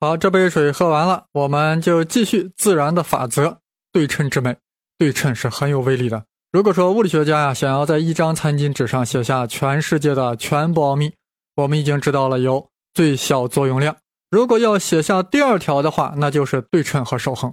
好，这杯水喝完了，我们就继续自然的法则——对称之美。对称是很有威力的。如果说物理学家呀想要在一张餐巾纸上写下全世界的全部奥秘，我们已经知道了有最小作用量。如果要写下第二条的话，那就是对称和守恒。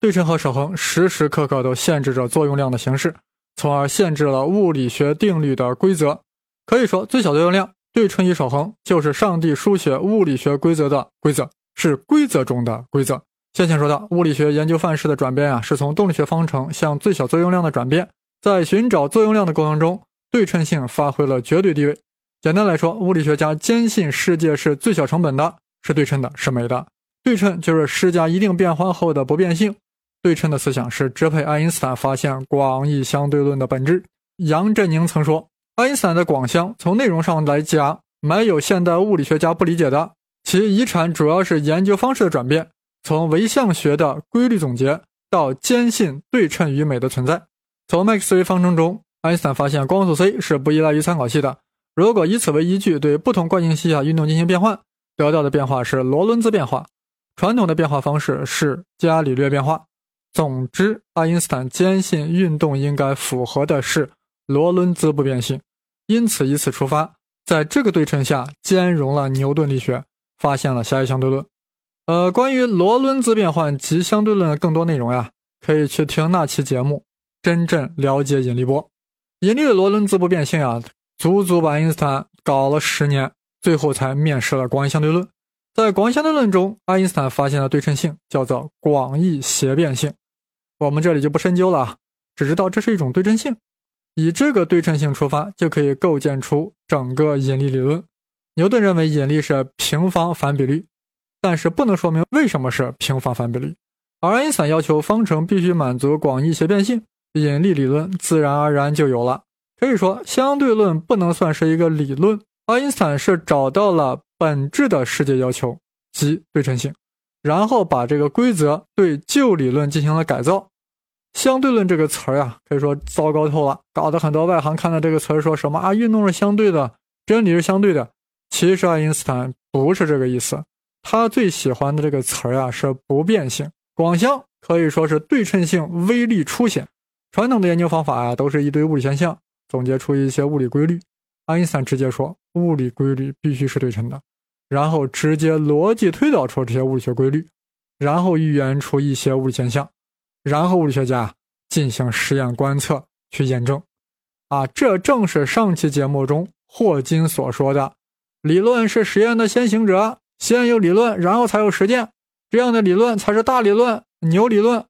对称和守恒时时刻刻都限制着作用量的形式，从而限制了物理学定律的规则。可以说，最小作用量、对称与守恒就是上帝书写物理学规则的规则。是规则中的规则。先前说到，物理学研究范式的转变啊，是从动力学方程向最小作用量的转变。在寻找作用量的过程中，对称性发挥了绝对地位。简单来说，物理学家坚信世界是最小成本的，是对称的，是美的。对称就是施加一定变换后的不变性。对称的思想是支配爱因斯坦发现广义相对论的本质。杨振宁曾说，爱因斯坦的广相从内容上来讲，没有现代物理学家不理解的。其遗产主要是研究方式的转变，从唯象学的规律总结到坚信对称与美的存在。从麦克斯韦方程中，爱因斯坦发现光速 c 是不依赖于参考系的。如果以此为依据，对不同惯性系下运动进行变换，得到的变化是罗伦兹变化。传统的变化方式是伽利略变化。总之，爱因斯坦坚信运动应该符合的是罗伦兹不变性，因此以此出发，在这个对称下兼容了牛顿力学。发现了狭义相对论。呃，关于罗伦兹变换及相对论的更多内容呀，可以去听那期节目，真正了解引力波。引力的罗伦兹不变性啊，足足把爱因斯坦搞了十年，最后才面世了广义相对论。在广义相对论中，爱因斯坦发现了对称性，叫做广义谐变性。我们这里就不深究了，只知道这是一种对称性。以这个对称性出发，就可以构建出整个引力理论。牛顿认为引力是平方反比率，但是不能说明为什么是平方反比率。而爱因斯坦要求方程必须满足广义谐变性，引力理论自然而然就有了。可以说，相对论不能算是一个理论，爱因斯坦是找到了本质的世界要求，即对称性，然后把这个规则对旧理论进行了改造。相对论这个词儿呀，可以说糟糕透了，搞得很多外行看到这个词儿说什么啊，运动是相对的，真理是相对的。其实爱因斯坦不是这个意思，他最喜欢的这个词儿啊是不变性。广相可以说是对称性威力初显。传统的研究方法啊都是一堆物理现象，总结出一些物理规律。爱因斯坦直接说物理规律必须是对称的，然后直接逻辑推导出这些物理学规律，然后预言出一些物理现象，然后物理学家进行实验观测去验证。啊，这正是上期节目中霍金所说的。理论是实验的先行者，先有理论，然后才有实践，这样的理论才是大理论、牛理论。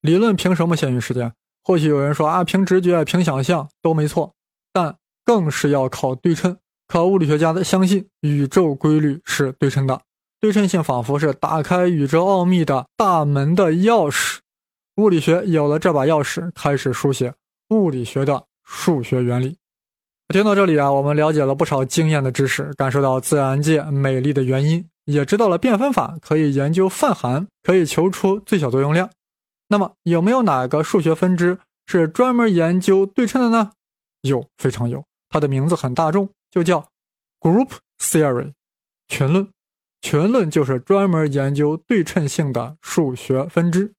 理论凭什么先于实践？或许有人说啊，凭直觉、凭想象都没错，但更是要靠对称，靠物理学家的相信宇宙规律是对称的。对称性仿佛是打开宇宙奥秘的大门的钥匙。物理学有了这把钥匙，开始书写物理学的数学原理。听到这里啊，我们了解了不少经验的知识，感受到自然界美丽的原因，也知道了变分法可以研究泛函，可以求出最小作用量。那么，有没有哪个数学分支是专门研究对称的呢？有，非常有。它的名字很大众，就叫 Group Theory，群论。群论就是专门研究对称性的数学分支。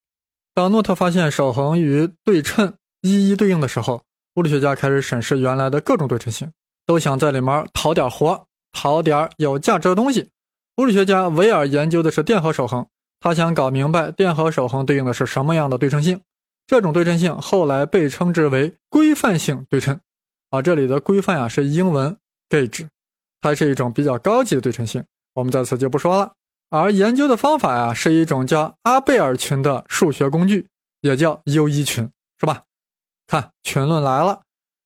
当诺特发现守恒与对称一一对应的时候。物理学家开始审视原来的各种对称性，都想在里面讨点活，讨点有价值的东西。物理学家维尔研究的是电荷守恒，他想搞明白电荷守恒对应的是什么样的对称性。这种对称性后来被称之为规范性对称。啊，这里的规范啊是英文 gauge，它是一种比较高级的对称性，我们在此就不说了。而研究的方法呀是一种叫阿贝尔群的数学工具，也叫 U 一群，看群论来了，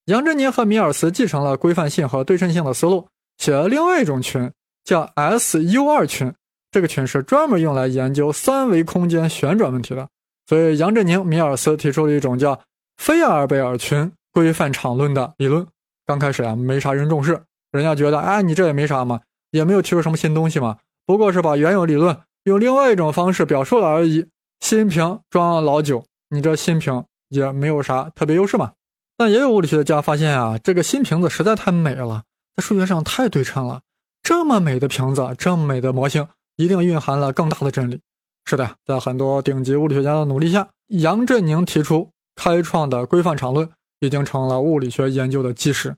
杨振宁和米尔斯继承了规范性和对称性的思路，写了另外一种群，叫 SU 二群。这个群是专门用来研究三维空间旋转问题的。所以杨振宁、米尔斯提出了一种叫非阿尔贝尔群规范场论的理论。刚开始啊，没啥人重视，人家觉得，哎，你这也没啥嘛，也没有提出什么新东西嘛，不过是把原有理论用另外一种方式表述了而已。新瓶装老酒，你这新瓶。也没有啥特别优势嘛，但也有物理学家发现啊，这个新瓶子实在太美了，在数学上太对称了。这么美的瓶子，这么美的模型，一定蕴含了更大的真理。是的，在很多顶级物理学家的努力下，杨振宁提出开创的规范场论已经成了物理学研究的基石。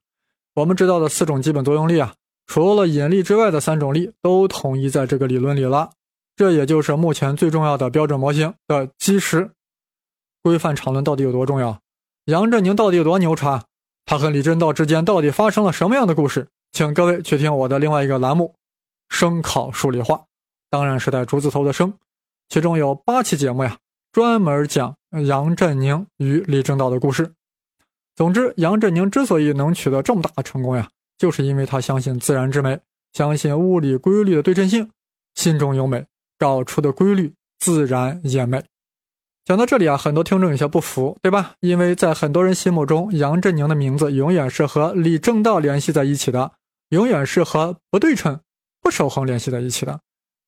我们知道的四种基本作用力啊，除了引力之外的三种力都统一在这个理论里了。这也就是目前最重要的标准模型的基石。规范场论到底有多重要？杨振宁到底有多牛叉？他和李政道之间到底发生了什么样的故事？请各位去听我的另外一个栏目《声考数理化》，当然是带竹字头的“声”。其中有八期节目呀，专门讲杨振宁与李政道的故事。总之，杨振宁之所以能取得这么大的成功呀，就是因为他相信自然之美，相信物理规律的对称性，心中有美，搞出的规律自然也美。讲到这里啊，很多听众有些不服，对吧？因为在很多人心目中，杨振宁的名字永远是和李政道联系在一起的，永远是和不对称、不守恒联系在一起的，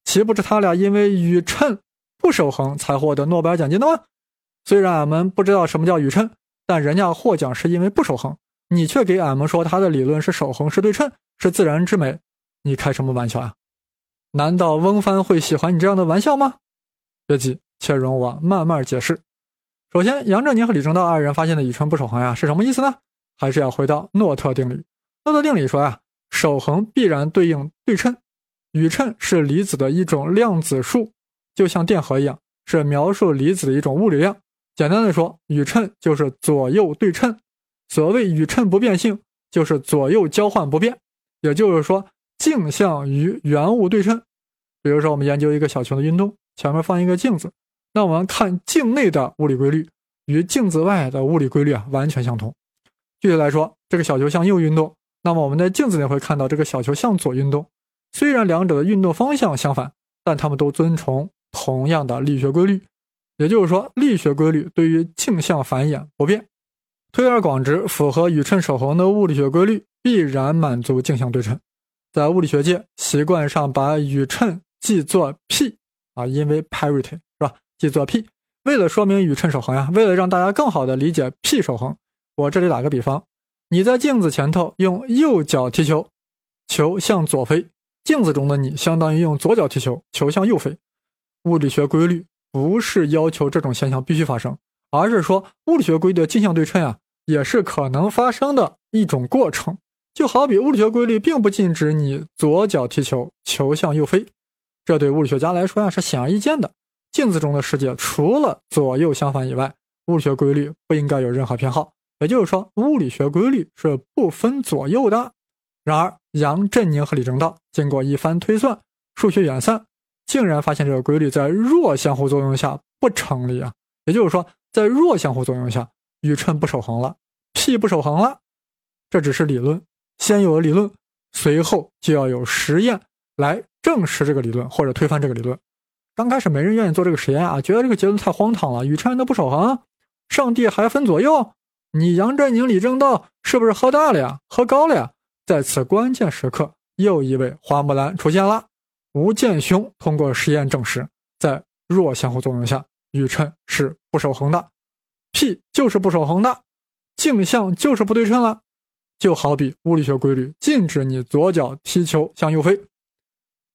岂不是他俩因为宇称？不守恒才获得诺贝尔奖金的吗？虽然俺们不知道什么叫宇称，但人家获奖是因为不守恒，你却给俺们说他的理论是守恒、是对称、是自然之美，你开什么玩笑啊？难道翁帆会喜欢你这样的玩笑吗？别急，且容我慢慢解释。首先，杨振宁和李政道二人发现的宇称不守恒呀，是什么意思呢？还是要回到诺特定理。诺特定理说呀，守恒必然对应对称，宇称是离子的一种量子数。就像电荷一样，是描述离子的一种物理量。简单的说，宇称就是左右对称。所谓宇称不变性，就是左右交换不变。也就是说，镜像与原物对称。比如说，我们研究一个小球的运动，前面放一个镜子，那我们看镜内的物理规律与镜子外的物理规律啊完全相同。具体来说，这个小球向右运动，那么我们在镜子里会看到这个小球向左运动。虽然两者的运动方向相反，但它们都遵从。同样的力学规律，也就是说，力学规律对于镜像反演不变。推而广之，符合宇称守恒的物理学规律必然满足镜像对称。在物理学界，习惯上把宇称记作 p 啊，因为 parity 记作 p。为了说明宇称守恒呀，为了让大家更好的理解 p 守恒，我这里打个比方：你在镜子前头用右脚踢球，球向左飞；镜子中的你相当于用左脚踢球，球向右飞。物理学规律不是要求这种现象必须发生，而是说物理学规律的镜像对称啊，也是可能发生的一种过程。就好比物理学规律并不禁止你左脚踢球，球向右飞，这对物理学家来说呀是显而易见的。镜子中的世界除了左右相反以外，物理学规律不应该有任何偏好。也就是说，物理学规律是不分左右的。然而，杨振宁和李政道经过一番推算，数学演算。竟然发现这个规律在弱相互作用下不成立啊！也就是说，在弱相互作用下，宇称不守恒了，p 不守恒了。这只是理论，先有了理论，随后就要有实验来证实这个理论或者推翻这个理论。刚开始没人愿意做这个实验啊，觉得这个结论太荒唐了，宇称都不守恒，上帝还分左右？你杨振宁、李政道是不是喝大了呀？喝高了呀？在此关键时刻，又一位花木兰出现了。吴健雄通过实验证实，在弱相互作用下，宇称是不守恒的，p 就是不守恒的，镜像就是不对称了。就好比物理学规律禁止你左脚踢球向右飞，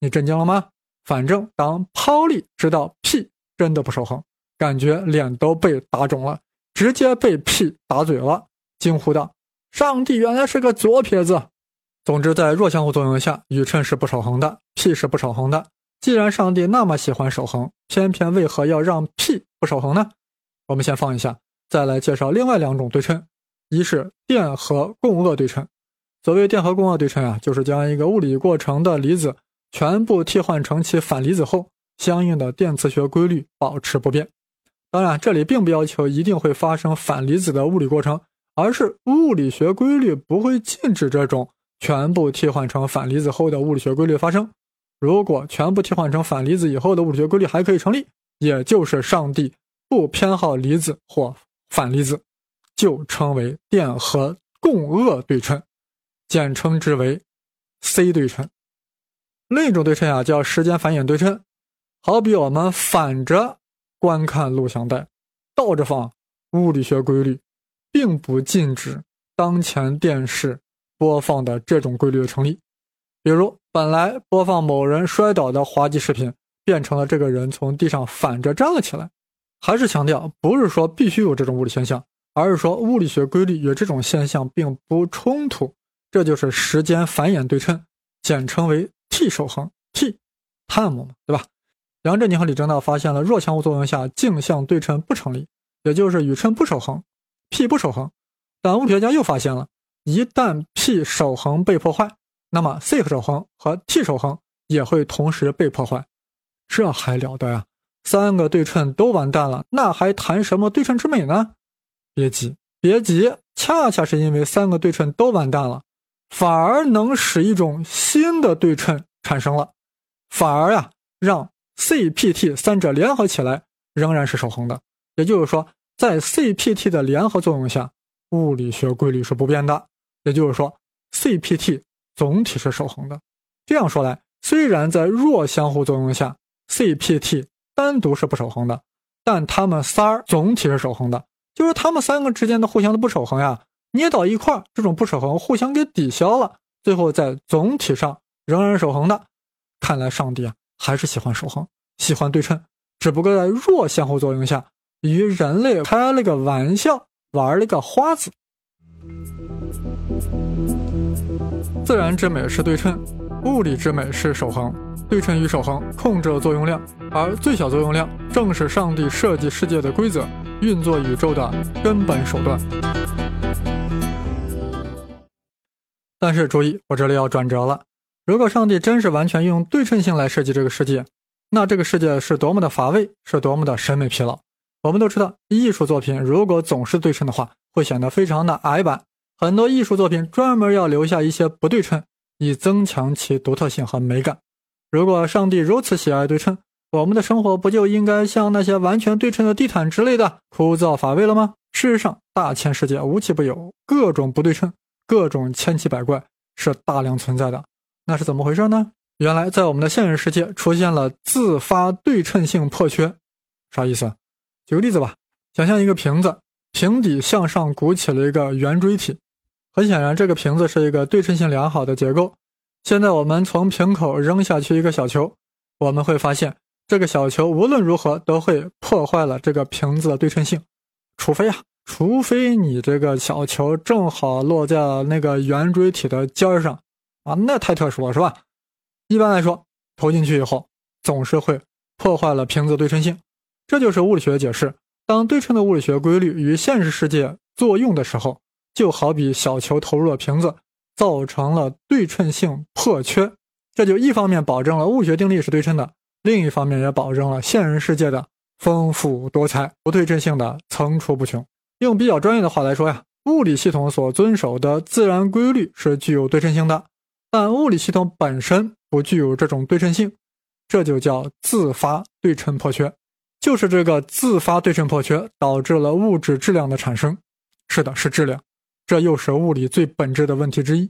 你震惊了吗？反正当抛力知道 p 真的不守恒，感觉脸都被打肿了，直接被 p 打嘴了，惊呼道：“上帝原来是个左撇子！”总之，在弱相互作用下，宇称是不守恒的，p 是不守恒的。既然上帝那么喜欢守恒，偏偏为何要让 p 不守恒呢？我们先放一下，再来介绍另外两种对称。一是电荷共轭对称。所谓电荷共轭对称啊，就是将一个物理过程的离子全部替换成其反离子后，相应的电磁学规律保持不变。当然，这里并不要求一定会发生反离子的物理过程，而是物理学规律不会禁止这种。全部替换成反离子后的物理学规律发生。如果全部替换成反离子以后的物理学规律还可以成立，也就是上帝不偏好离子或反离子，就称为电荷共轭对称，简称之为 C 对称。另一种对称啊叫时间反演对称，好比我们反着观看录像带，倒着放，物理学规律并不禁止当前电视。播放的这种规律的成立，比如，本来播放某人摔倒的滑稽视频，变成了这个人从地上反着站了起来。还是强调，不是说必须有这种物理现象，而是说物理学规律与这种现象并不冲突。这就是时间繁衍对称，简称为 T 守恒 T，time 嘛，对吧？杨振宁和李政道发现了弱相互作用下镜像对称不成立，也就是宇称不守恒，P 不守恒。但物理学家又发现了，一旦 P 守恒被破坏，那么 C 守恒和 T 守恒也会同时被破坏。这还了得呀！三个对称都完蛋了，那还谈什么对称之美呢？别急，别急，恰恰是因为三个对称都完蛋了，反而能使一种新的对称产生了，反而呀，让 CPT 三者联合起来仍然是守恒的。也就是说，在 CPT 的联合作用下，物理学规律是不变的。也就是说，CPT 总体是守恒的。这样说来，虽然在弱相互作用下，CPT 单独是不守恒的，但他们仨儿总体是守恒的，就是他们三个之间的互相的不守恒呀，捏到一块，这种不守恒互相给抵消了，最后在总体上仍然守恒的。看来上帝啊，还是喜欢守恒，喜欢对称，只不过在弱相互作用下，与人类开了个玩笑，玩了个花子。自然之美是对称，物理之美是守恒。对称与守恒控制了作用量，而最小作用量正是上帝设计世界的规则、运作宇宙的根本手段。但是注意，我这里要转折了。如果上帝真是完全用对称性来设计这个世界，那这个世界是多么的乏味，是多么的审美疲劳。我们都知道，艺术作品如果总是对称的话，会显得非常的矮板。很多艺术作品专门要留下一些不对称，以增强其独特性和美感。如果上帝如此喜爱对称，我们的生活不就应该像那些完全对称的地毯之类的枯燥乏味了吗？事实上，大千世界无奇不有，各种不对称，各种千奇百怪是大量存在的。那是怎么回事呢？原来，在我们的现实世界出现了自发对称性破缺，啥意思？举个例子吧，想象一个瓶子，瓶底向上鼓起了一个圆锥体，很显然，这个瓶子是一个对称性良好的结构。现在我们从瓶口扔下去一个小球，我们会发现这个小球无论如何都会破坏了这个瓶子的对称性，除非啊，除非你这个小球正好落在那个圆锥体的尖上啊，那太特殊了，是吧？一般来说，投进去以后总是会破坏了瓶子对称性，这就是物理学解释。当对称的物理学规律与现实世界作用的时候，就好比小球投入了瓶子。造成了对称性破缺，这就一方面保证了物学定律是对称的，另一方面也保证了现实世界的丰富多彩，不对称性的层出不穷。用比较专业的话来说呀，物理系统所遵守的自然规律是具有对称性的，但物理系统本身不具有这种对称性，这就叫自发对称破缺。就是这个自发对称破缺导致了物质质量的产生。是的，是质量。这又是物理最本质的问题之一，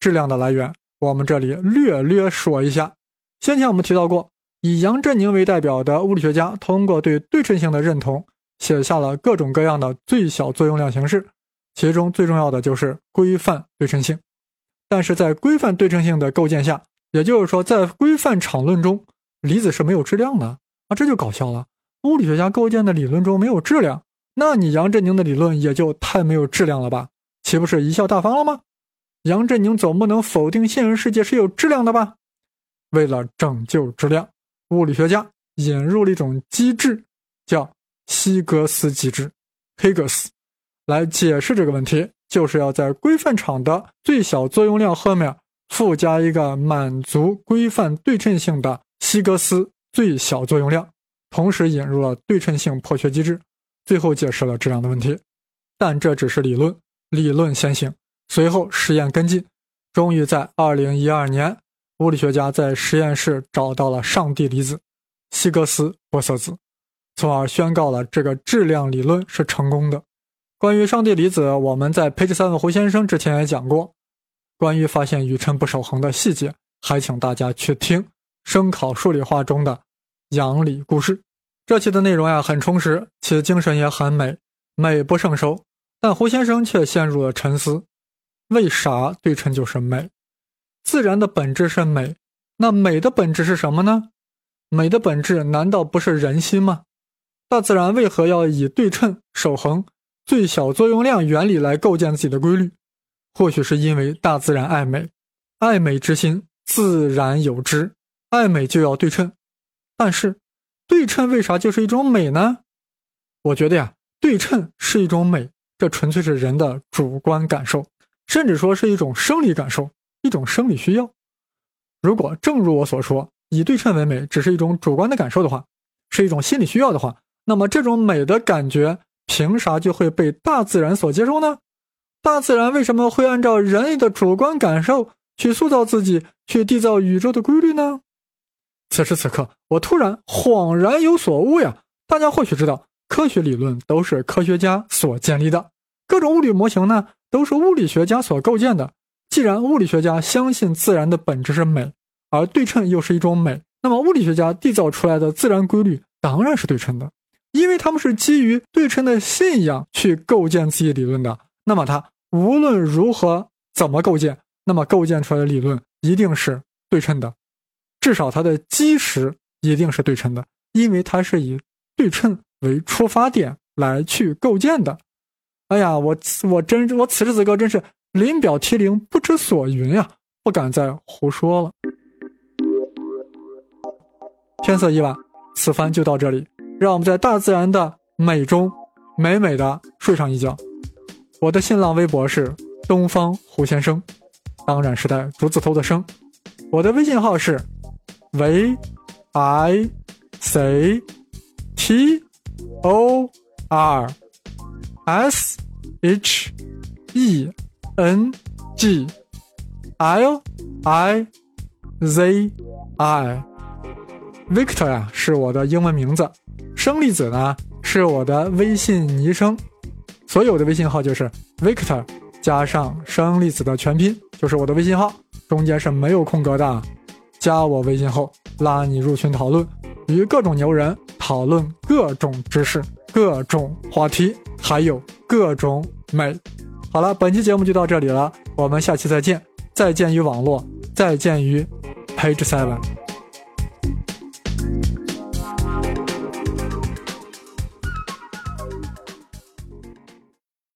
质量的来源，我们这里略略说一下。先前我们提到过，以杨振宁为代表的物理学家，通过对对称性的认同，写下了各种各样的最小作用量形式，其中最重要的就是规范对称性。但是在规范对称性的构建下，也就是说，在规范场论中，离子是没有质量的啊，这就搞笑了。物理学家构建的理论中没有质量，那你杨振宁的理论也就太没有质量了吧？岂不是贻笑大方了吗？杨振宁总不能否定现实世界是有质量的吧？为了拯救质量，物理学家引入了一种机制，叫希格斯机制 （Higgs） 来解释这个问题，就是要在规范场的最小作用量后面附加一个满足规范对称性的希格斯最小作用量，同时引入了对称性破缺机制，最后解释了质量的问题。但这只是理论。理论先行，随后实验跟进，终于在二零一二年，物理学家在实验室找到了上帝离子希格斯玻色子，从而宣告了这个质量理论是成功的。关于上帝离子，我们在培植三问胡先生之前也讲过。关于发现宇称不守恒的细节，还请大家去听声考数理化中的杨理故事。这期的内容呀很充实，其精神也很美，美不胜收。但胡先生却陷入了沉思：为啥对称就是美？自然的本质是美，那美的本质是什么呢？美的本质难道不是人心吗？大自然为何要以对称、守恒、最小作用量原理来构建自己的规律？或许是因为大自然爱美，爱美之心自然有之，爱美就要对称。但是，对称为啥就是一种美呢？我觉得呀，对称是一种美，这纯粹是人的主观感受，甚至说是一种生理感受，一种生理需要。如果正如我所说，以对称为美只是一种主观的感受的话，是一种心理需要的话，那么这种美的感觉凭啥就会被大自然所接受呢？大自然为什么会按照人类的主观感受去塑造自己，去缔造宇宙的规律呢？此时此刻，我突然恍然有所悟呀！大家或许知道，科学理论都是科学家所建立的，各种物理模型呢都是物理学家所构建的。既然物理学家相信自然的本质是美。而对称又是一种美，那么物理学家缔造出来的自然规律当然是对称的，因为他们是基于对称的信仰去构建自己理论的。那么他无论如何怎么构建，那么构建出来的理论一定是对称的，至少它的基石一定是对称的，因为它是以对称为出发点来去构建的。哎呀，我我真我此时此刻真是临表涕零，不知所云呀，不敢再胡说了。天色已晚，此番就到这里。让我们在大自然的美中，美美的睡上一觉。我的新浪微博是东方胡先生，当然是带竹字头的生。我的微信号是 v i c t o r s h e n g l i z i。Victor 呀，是我的英文名字，生粒子呢是我的微信昵称，所有的微信号就是 Victor 加上生粒子的全拼，就是我的微信号，中间是没有空格的。加我微信后，拉你入群讨论，与各种牛人讨论各种知识、各种话题，还有各种美。好了，本期节目就到这里了，我们下期再见，再见于网络，再见于 Page Seven。